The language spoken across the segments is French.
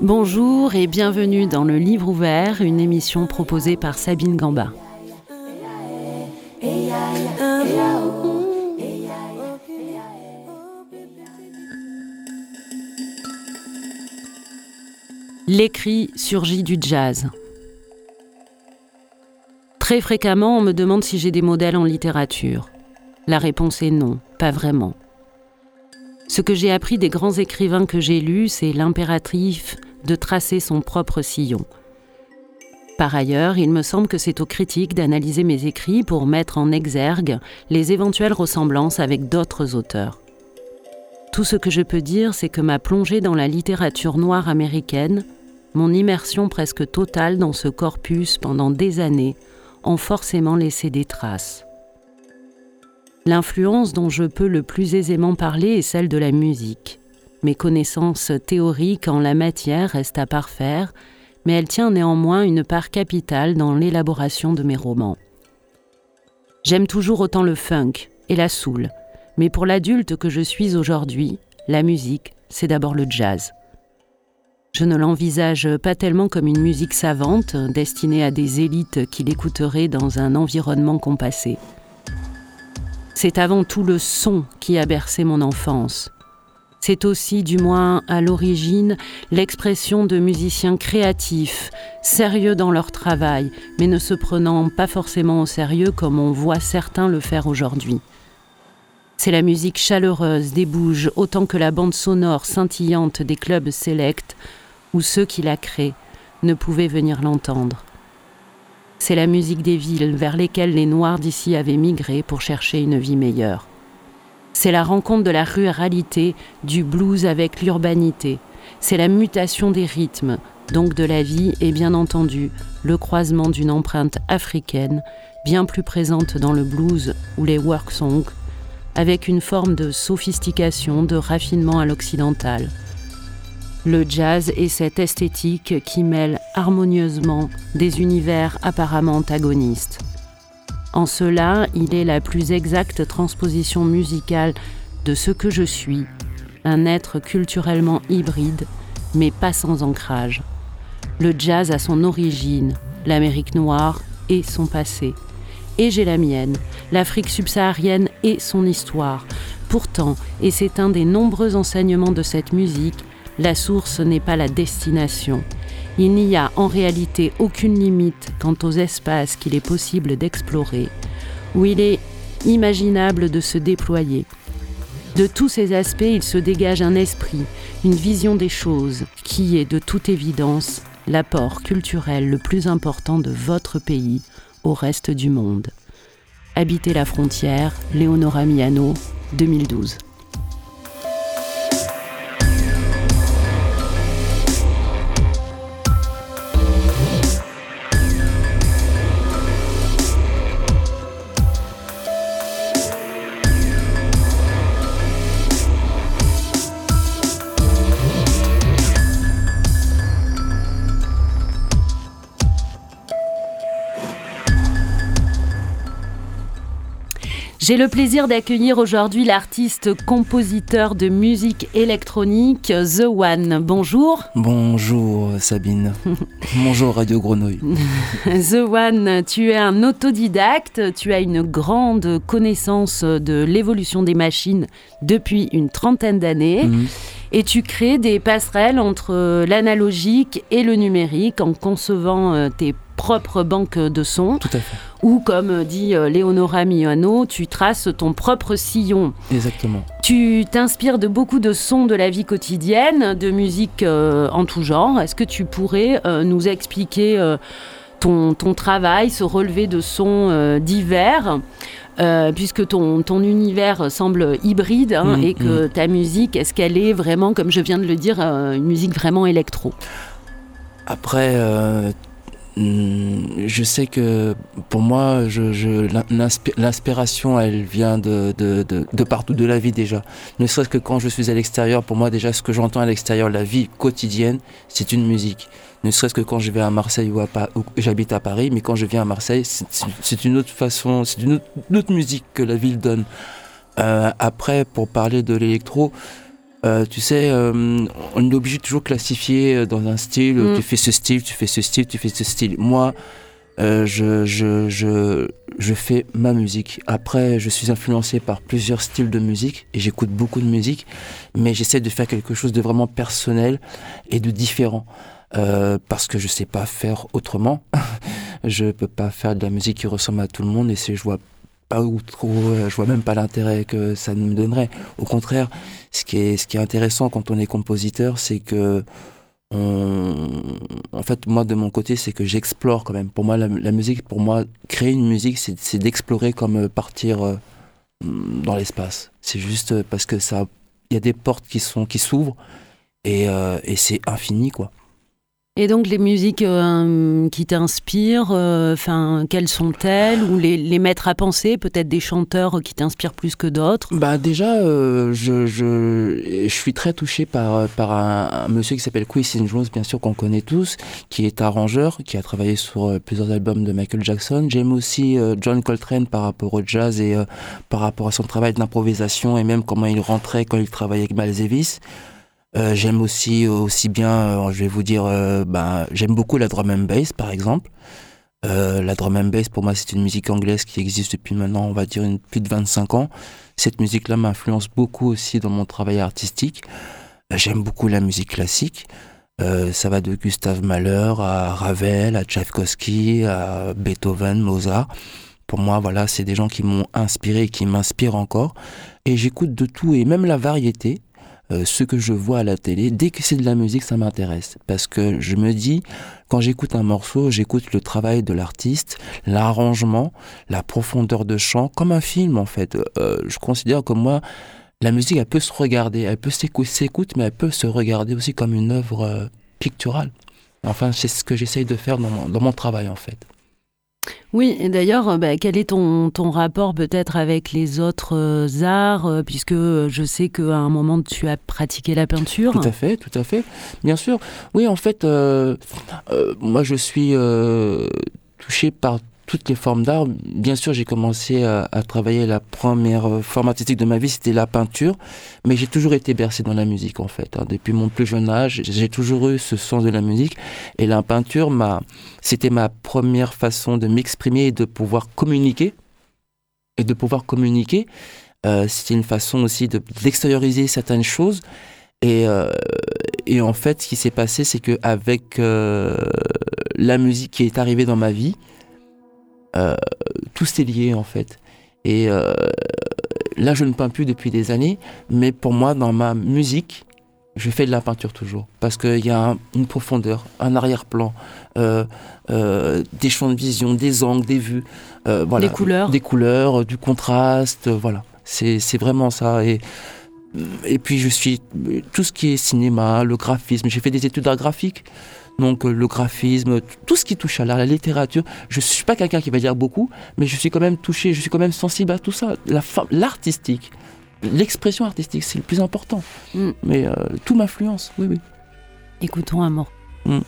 Bonjour et bienvenue dans le Livre ouvert, une émission proposée par Sabine Gamba. L'écrit surgit du jazz. Très fréquemment, on me demande si j'ai des modèles en littérature. La réponse est non, pas vraiment. Ce que j'ai appris des grands écrivains que j'ai lus, c'est l'impératif de tracer son propre sillon. Par ailleurs, il me semble que c'est aux critiques d'analyser mes écrits pour mettre en exergue les éventuelles ressemblances avec d'autres auteurs. Tout ce que je peux dire, c'est que ma plongée dans la littérature noire américaine mon immersion presque totale dans ce corpus pendant des années ont forcément laissé des traces. L'influence dont je peux le plus aisément parler est celle de la musique. Mes connaissances théoriques en la matière restent à parfaire, mais elle tient néanmoins une part capitale dans l'élaboration de mes romans. J'aime toujours autant le funk et la soul, mais pour l'adulte que je suis aujourd'hui, la musique, c'est d'abord le jazz. Je ne l'envisage pas tellement comme une musique savante destinée à des élites qui l'écouteraient dans un environnement compassé. C'est avant tout le son qui a bercé mon enfance. C'est aussi, du moins à l'origine, l'expression de musiciens créatifs, sérieux dans leur travail, mais ne se prenant pas forcément au sérieux comme on voit certains le faire aujourd'hui. C'est la musique chaleureuse des bouges autant que la bande sonore scintillante des clubs sélects où ceux qui la créent ne pouvaient venir l'entendre. C'est la musique des villes vers lesquelles les Noirs d'ici avaient migré pour chercher une vie meilleure. C'est la rencontre de la ruralité, du blues avec l'urbanité. C'est la mutation des rythmes, donc de la vie, et bien entendu le croisement d'une empreinte africaine, bien plus présente dans le blues ou les work songs, avec une forme de sophistication, de raffinement à l'occidental. Le jazz est cette esthétique qui mêle harmonieusement des univers apparemment antagonistes. En cela, il est la plus exacte transposition musicale de ce que je suis, un être culturellement hybride, mais pas sans ancrage. Le jazz a son origine, l'Amérique noire et son passé. Et j'ai la mienne, l'Afrique subsaharienne et son histoire. Pourtant, et c'est un des nombreux enseignements de cette musique, la source n'est pas la destination. Il n'y a en réalité aucune limite quant aux espaces qu'il est possible d'explorer, où il est imaginable de se déployer. De tous ces aspects, il se dégage un esprit, une vision des choses, qui est de toute évidence l'apport culturel le plus important de votre pays au reste du monde. Habiter la frontière, Léonora Miano, 2012. J'ai le plaisir d'accueillir aujourd'hui l'artiste compositeur de musique électronique The One. Bonjour. Bonjour Sabine. Bonjour Radio Grenouille. The One, tu es un autodidacte, tu as une grande connaissance de l'évolution des machines depuis une trentaine d'années. Mhm. Et tu crées des passerelles entre l'analogique et le numérique en concevant euh, tes propre banque de sons. Tout à fait. Ou comme dit euh, Léonora Miano, tu traces ton propre sillon. Exactement. Tu t'inspires de beaucoup de sons de la vie quotidienne, de musique euh, en tout genre. Est-ce que tu pourrais euh, nous expliquer ton, ton, travail, ce relevé de sons divers puisque ton, ton, univers semble hybride hein, mmh, et que mmh. ta musique, est-ce qu'elle est vraiment, comme je viens de le dire, une musique vraiment électro? Après, je sais que pour moi, je, l'inspiration, elle vient de, de, de, partout, de la vie déjà. Ne serait-ce que quand je suis à l'extérieur, pour moi déjà, ce que j'entends à l'extérieur, la vie quotidienne, c'est une musique. Ne serait-ce que quand je vais à Marseille ou, à, j'habite à Paris, mais quand je viens à Marseille, c'est, une autre façon, c'est une autre, musique que la ville donne. Euh, après, pour parler de l'électro, euh, tu sais, euh, on est obligé de toujours classifier euh, dans un style. Mm. Tu fais ce style, tu fais ce style, tu fais ce style. Moi, je, je, je, je, fais ma musique. Après, je suis influencé par plusieurs styles de musique et j'écoute beaucoup de musique, mais j'essaie de faire quelque chose de vraiment personnel et de différent. parce que je sais pas faire autrement. je peux pas faire de la musique qui ressemble à tout le monde et c'est je vois ou trop, euh, je vois même pas l'intérêt que ça me donnerait. Au contraire, ce qui est, ce qui est intéressant quand on est compositeur, c'est que en fait, moi de mon côté, c'est que j'explore quand même. Pour moi, la, musique, pour moi, créer une musique, c'est d'explorer comme euh, partir euh, dans l'espace. C'est juste parce que ça, il y a des portes qui sont qui s'ouvrent et, et c'est infini quoi. Et donc les musiques euh, qui t'inspirent, euh, enfin quelles sont-elles? Ou les, les mettre à penser, peut-être des chanteurs qui t'inspirent plus que d'autres? Bah déjà, euh, je, je, je, suis très touché par par un, monsieur qui s'appelle Quincy Jones, bien sûr qu'on connaît tous, qui est arrangeur, qui a travaillé sur plusieurs albums de Michael Jackson. J'aime aussi John Coltrane par rapport au jazz et par rapport à son travail d'improvisation et même comment il rentrait quand il travaillait avec Miles Davis. Euh, j'aime aussi aussi bien, euh, je vais vous dire, euh, ben, j'aime beaucoup la drum and bass par exemple. la drum and bass pour moi c'est une musique anglaise qui existe depuis maintenant on va dire une, plus de 25 ans. Cette musique-là m'influence beaucoup aussi dans mon travail artistique. J'aime beaucoup la musique classique. ça va de Gustave Mahler à Ravel, à Tchaïkovski, à Beethoven, Mozart. Pour moi, voilà, c'est des gens qui m'ont inspiré et qui m'inspirent encore. Et j'écoute de tout et même la variété. Euh, ce que je vois à la télé, dès que c'est de la musique, ça m'intéresse. Parce que je me dis, quand j'écoute un morceau, j'écoute le travail de l'artiste, l'arrangement, la profondeur de chant, comme un film en fait. Euh, je considère que moi, la musique, elle peut se regarder, elle peut s'écouter, mais elle peut se regarder aussi comme une œuvre euh, picturale. Enfin, c'est ce que j'essaye de faire dans mon travail en fait. Oui, et d'ailleurs, euh, bah, quel est ton, ton rapport peut-être avec les autres euh, arts, euh, puisque je sais qu'à un moment tu as pratiqué la peinture. Tout à fait, tout à fait, bien sûr. Oui, en fait, moi je suis touché par toutes les formes d'art. Bien sûr, j'ai commencé à, travailler la première euh, forme artistique de ma vie, c'était la peinture, mais j'ai toujours été bercé dans la musique en fait. Hein. Depuis mon plus jeune âge, j'ai toujours eu ce sens de la musique et la peinture, c'était ma première façon de m'exprimer et de pouvoir communiquer et de pouvoir communiquer. Euh, c'était une façon aussi de d'extérioriser certaines choses et, euh, en fait, ce qui s'est passé, c'est que avec la musique qui est arrivée dans ma vie, euh, tout s'est lié en fait. Et euh, là, je ne peins plus depuis des années, mais pour moi, dans ma musique, je fais de la peinture toujours parce qu'il y a une profondeur, un arrière-plan, euh, des champs de vision, des angles, des vues, voilà, des couleurs, des couleurs, du contraste, voilà. C'est vraiment ça. Et et puis je suis tout ce qui est cinéma, le graphisme. J'ai fait des études d'art graphique. Donc euh, le graphisme, tout ce qui touche à l'art, la littérature. Je ne suis pas quelqu'un qui va dire beaucoup, mais je suis quand même touché, je suis quand même sensible à tout ça. L'artistique, l'expression artistique, c'est le plus important. Mm. Mais euh, tout m'influence, oui, oui. Écoutons un mot. Mm.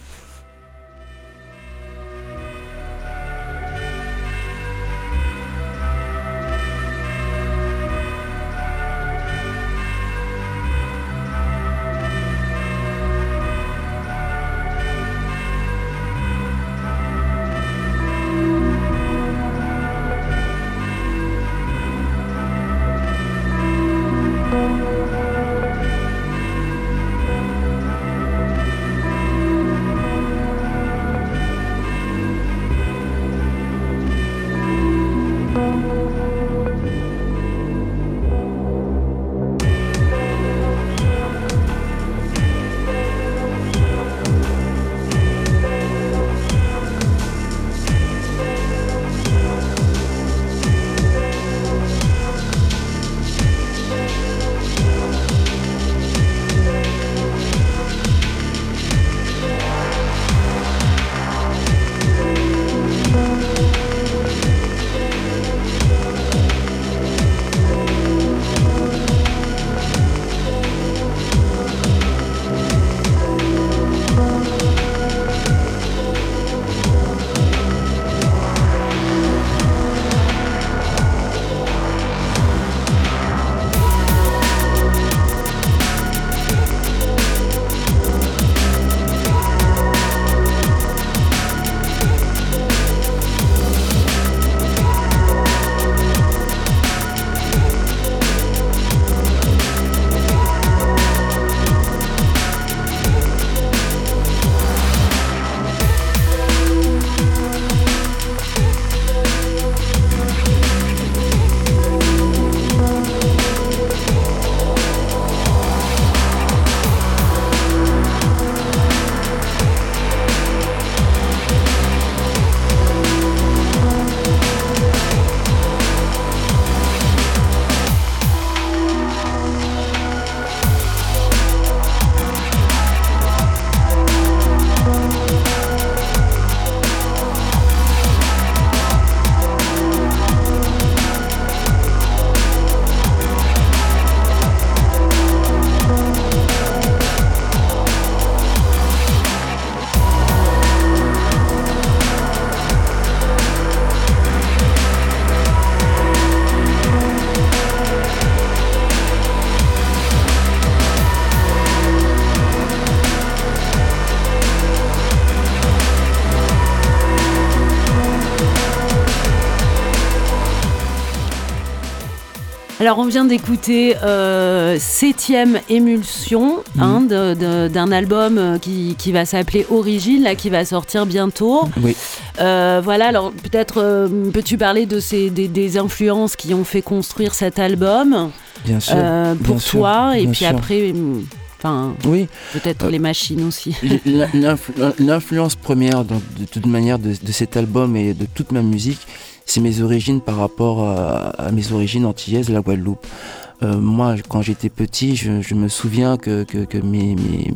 Alors on vient d'écouter euh, septième émulsion Mhm. hein, de- de- d'un album euh, qui, qui va s'appeler Origine, là qui va sortir bientôt. Oui. Euh, voilà, alors peut-être euh, peux-tu parler de ces, des, des influences qui ont fait construire cet album Bien sûr. pour bien sûr, toi et puis sûr. après, enfin Oui, peut-être Euh, les machines aussi. L'in- l'influ- L'influence première donc, de toute manière de, de cet album et de toute ma musique, c'est mes origines par rapport à, à mes origines antillaises de la Guadeloupe. Euh, moi, quand j'étais petit, je, je me souviens que, que, que mes, mes,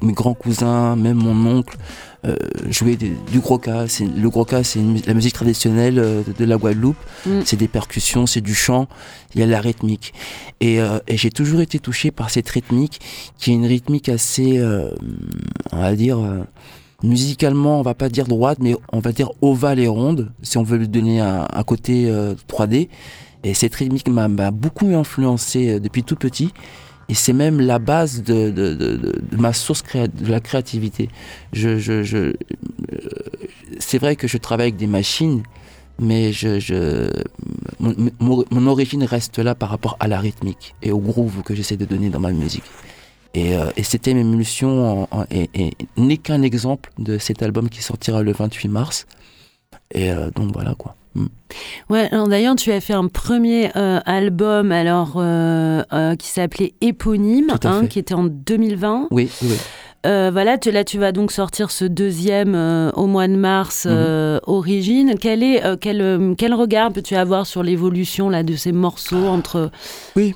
mes, grands cousins, même mon oncle, euh, jouaient des- du. C'est- Le gros cas, c'est la musique traditionnelle euh, de, de la Guadeloupe. Mm. C'est des percussions, c'est du chant, il y a la rythmique. Et, euh, et j'ai toujours été touché par cette rythmique, qui est une rythmique assez, euh, on va dire, euh, musicalement, on va pas dire droite, mais on va dire ovale et ronde, si on veut lui donner un, côté euh, 3D. Et cette rythmique m'a beaucoup influencé euh, depuis tout petit. Et c'est même la base de, ma source de la créativité. Je, je, je, euh, c'est vrai que je travaille avec des machines, mais je, je, mon origine reste là par rapport à la rythmique et au groove que j'essaie de donner dans ma musique. Et, euh, et c'était émulsion en, en- et, et n'est qu'un exemple de cet album qui sortira le 28 mars. Et euh, donc voilà quoi. Mm. Ouais, alors d'ailleurs, tu as fait un premier euh, album alors euh, qui s'appelait Éponyme, hein, qui était en 2020. Oui, oui, voilà, tu, là, tu vas donc sortir ce deuxième au mois de mars, Mhm. Origine. Quel, est, quel, quel regard peux-tu avoir sur l'évolution là, de ces morceaux entre Oui.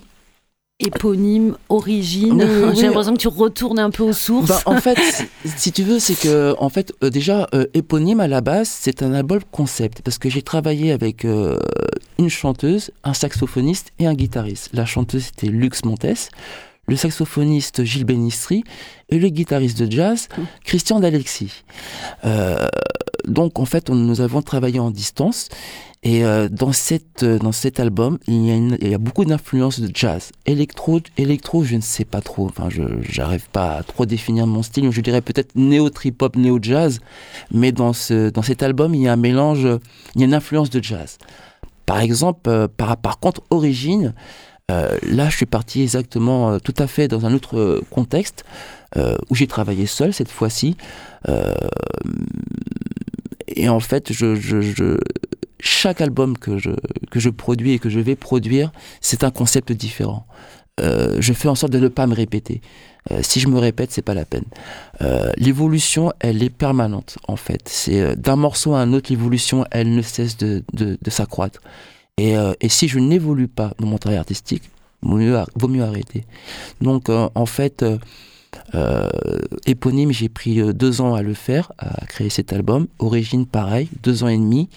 Éponyme, origine Oui, oui, oui. J'ai l'impression que tu retournes un peu aux sources. Bah, en fait, si- si tu veux, c'est que en fait, euh, déjà, euh, éponyme à la base, c'est un album concept parce que j'ai travaillé avec euh, une chanteuse, un saxophoniste et un guitariste. La chanteuse c'était Lux Montes, le saxophoniste Gilles Benistri et le guitariste de jazz Christian d'Alexis. Donc en fait, nous avons travaillé en distance. Et euh, dans, cette, euh, dans cet album, il y a, beaucoup d'influences de jazz. Électro, électro, je ne sais pas trop. Enfin, je n'arrive pas à trop définir mon style. Je dirais peut-être néo-trip-hop, néo-jazz. Mais dans, ce, dans cet album, il y a un mélange, il y a une influence de jazz. Par exemple, euh, par, par contre, Origine, là, je suis parti exactement, tout à fait dans un autre contexte, où j'ai travaillé seul cette fois-ci. Et en fait, je, je, je- chaque album que je, que je produis et que je vais produire, c'est un concept différent. Euh, je fais en sorte de ne pas me répéter. Euh, si je me répète, c'est pas la peine. Euh, l'évolution, elle est permanente en fait. C'est euh, d'un morceau à un autre, l'évolution, elle ne cesse de, de, de s'accroître. Et, euh, et si je n'évolue pas dans mon travail artistique, vaut mieux, vaut mieux arrêter. Donc euh, en fait, éponyme, j'ai pris euh, deux ans à le faire, à créer cet album. Origine, pareil, deux ans et demi,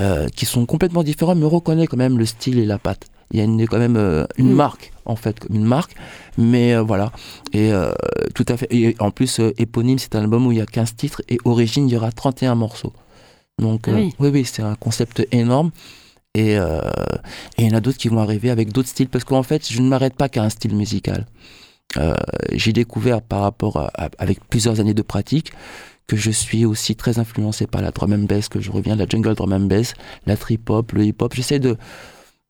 euh, qui sont complètement différents, mais on reconnaît quand même le style et la patte. Il y a une, quand même euh, une Mm. marque, en fait, comme une marque. Mais euh, voilà. Et euh, tout à fait. Et en plus, euh, éponyme, c'est un album où il y a 15 titres et Origine, il y aura 31 morceaux. Donc, euh, oui. oui, oui, c'est un concept énorme. Et euh, et il y en a d'autres qui vont arriver avec d'autres styles, parce qu'en fait, je ne m'arrête pas qu'à un style musical. Euh, J'ai découvert par rapport à, avec plusieurs années de pratique que je suis aussi très influencé par la drum and bass, que je reviens la jungle drum and bass, la trip hop, le hip hop. J'essaie de,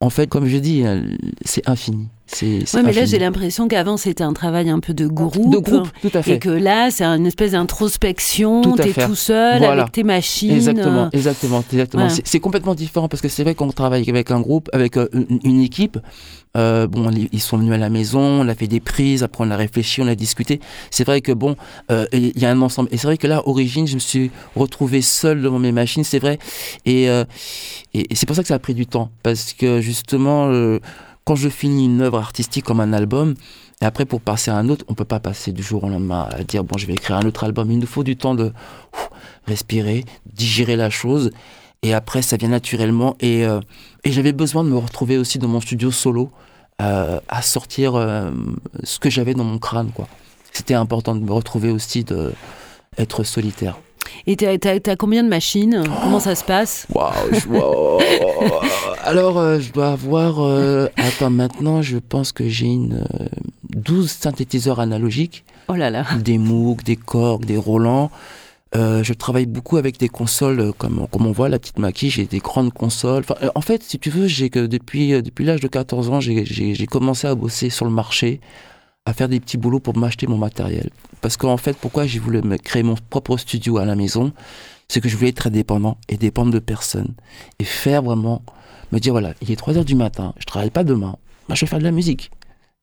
en fait, comme je dis, euh, c'est infini. C'est c'est Ouais, mais là, j'ai l'impression qu'avant, c'était un travail un peu de groupe. de groupe, tout à fait. Et que là, c'est une espèce d'introspection, Tout t'es tout seul Voilà. avec tes machines. Exactement, euh, exactement, exactement. voilà. C'est- C'est complètement différent parce que c'est vrai qu'on travaille avec un groupe, avec euh, une, une équipe. Euh, bon, ils- sont venus à la maison, on a fait des prises, après on a réfléchi, on a discuté. C'est vrai que bon, euh, il y a un ensemble. Et c'est vrai que là, origine, je me suis retrouvé seul devant mes machines, c'est vrai. Et, euh, et, et c'est pour ça que ça a pris du temps parce que justement, quand je finis une œuvre artistique comme un album. Et après, pour passer à un autre, on peut pas passer du jour au lendemain à dire bon, je vais écrire un autre album. Il nous faut du temps de respirer, digérer la chose, et après ça vient naturellement. Et, euh, et j'avais besoin de me retrouver aussi dans mon studio solo, euh, à sortir euh, ce que j'avais dans mon crâne. C'était important de me retrouver aussi, de être solitaire. Et t'as, t'as- t'as combien de machines? Comment ça se passe? Waouh. Alors, euh, je dois avoir. euh, attends, maintenant, je pense que j'ai une euh, 12 synthétiseurs analogiques, Oh là là. des Moog, des Korg, des Roland. Euh, je travaille beaucoup avec des consoles euh, comme, comme on voit la petite maquille, j'ai des grandes consoles. Enfin, euh, en fait, si tu veux, j'ai que depuis, depuis l'âge de 14 ans, j'ai commencé à bosser sur le marché, à faire des petits boulots pour m'acheter mon matériel. Parce qu'en fait, pourquoi j'ai voulu me créer mon propre studio à la maison, c'est que je voulais être indépendant et dépendre de personne. Et faire vraiment, me dire voilà, il est 3 heures du matin, je travaille pas demain, moi je vais faire de la musique.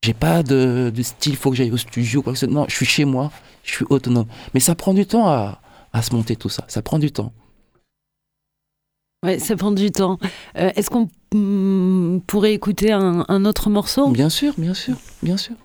J'ai pas de, de style, faut que j'aille au studio, quoi que ce soit. Non, je suis chez moi, je suis autonome. Mais ça prend du temps à, à se monter tout ça. Ça prend du temps. Ouais, ça prend du temps. Euh, est-ce qu'on mm, pourrait écouter un, un autre morceau? Bien sûr, bien sûr, bien sûr.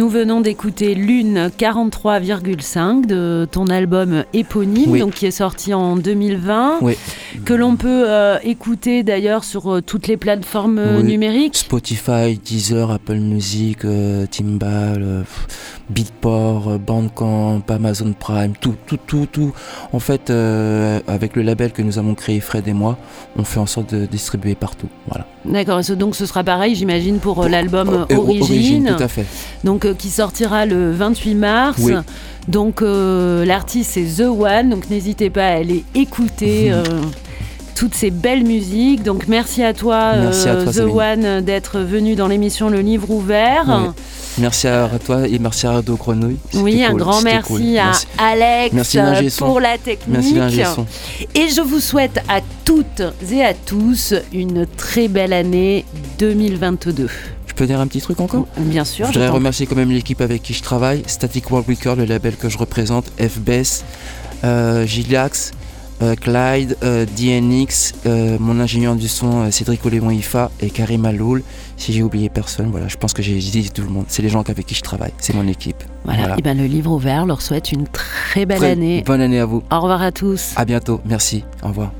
Nous venons d'écouter Lune 43,5 de ton album éponyme, donc qui est sorti en 2020, que l'on peut euh, écouter d'ailleurs sur euh, toutes les plateformes euh, numériques. Spotify, Deezer, Apple Music, Timbal, Beatport, Bandcamp, Amazon Prime, tout, tout, tout, tout. En fait, avec le label que nous avons créé, Fred et moi, on fait en sorte de distribuer partout. Voilà. D'accord, donc ce sera pareil, j'imagine, pour l'album Origine. Tout à fait. Donc qui sortira le 28 mars. Donc l'artiste c'est The One, donc n'hésitez pas à aller écouter. toutes ces belles musiques. Donc merci à toi, The One, d'être venu dans l'émission Le Livre Ouvert. Merci à toi et merci à Radio Grenouille. Oui, un grand merci à Alex pour la technique. Merci et je vous souhaite à toutes et à tous une très belle année 2022. Peux dire un petit truc encore? Bien sûr. Je voudrais remercier quand même l'équipe avec qui je travaille, Static World Record, le label que je représente, FBS, euh, Giliax, euh, Clyde, euh, DNX, euh, mon ingénieur du son Cédric Olémon Ifa et Karim Aloul. Si j'ai oublié personne, voilà, je pense que j'ai dit tout le monde. C'est les gens avec qui je travaille, c'est mon équipe. Voilà, et ben le livre ouvert leur souhaite une très belle année. Bonne année à vous. Au revoir à tous. À bientôt, merci. Au revoir.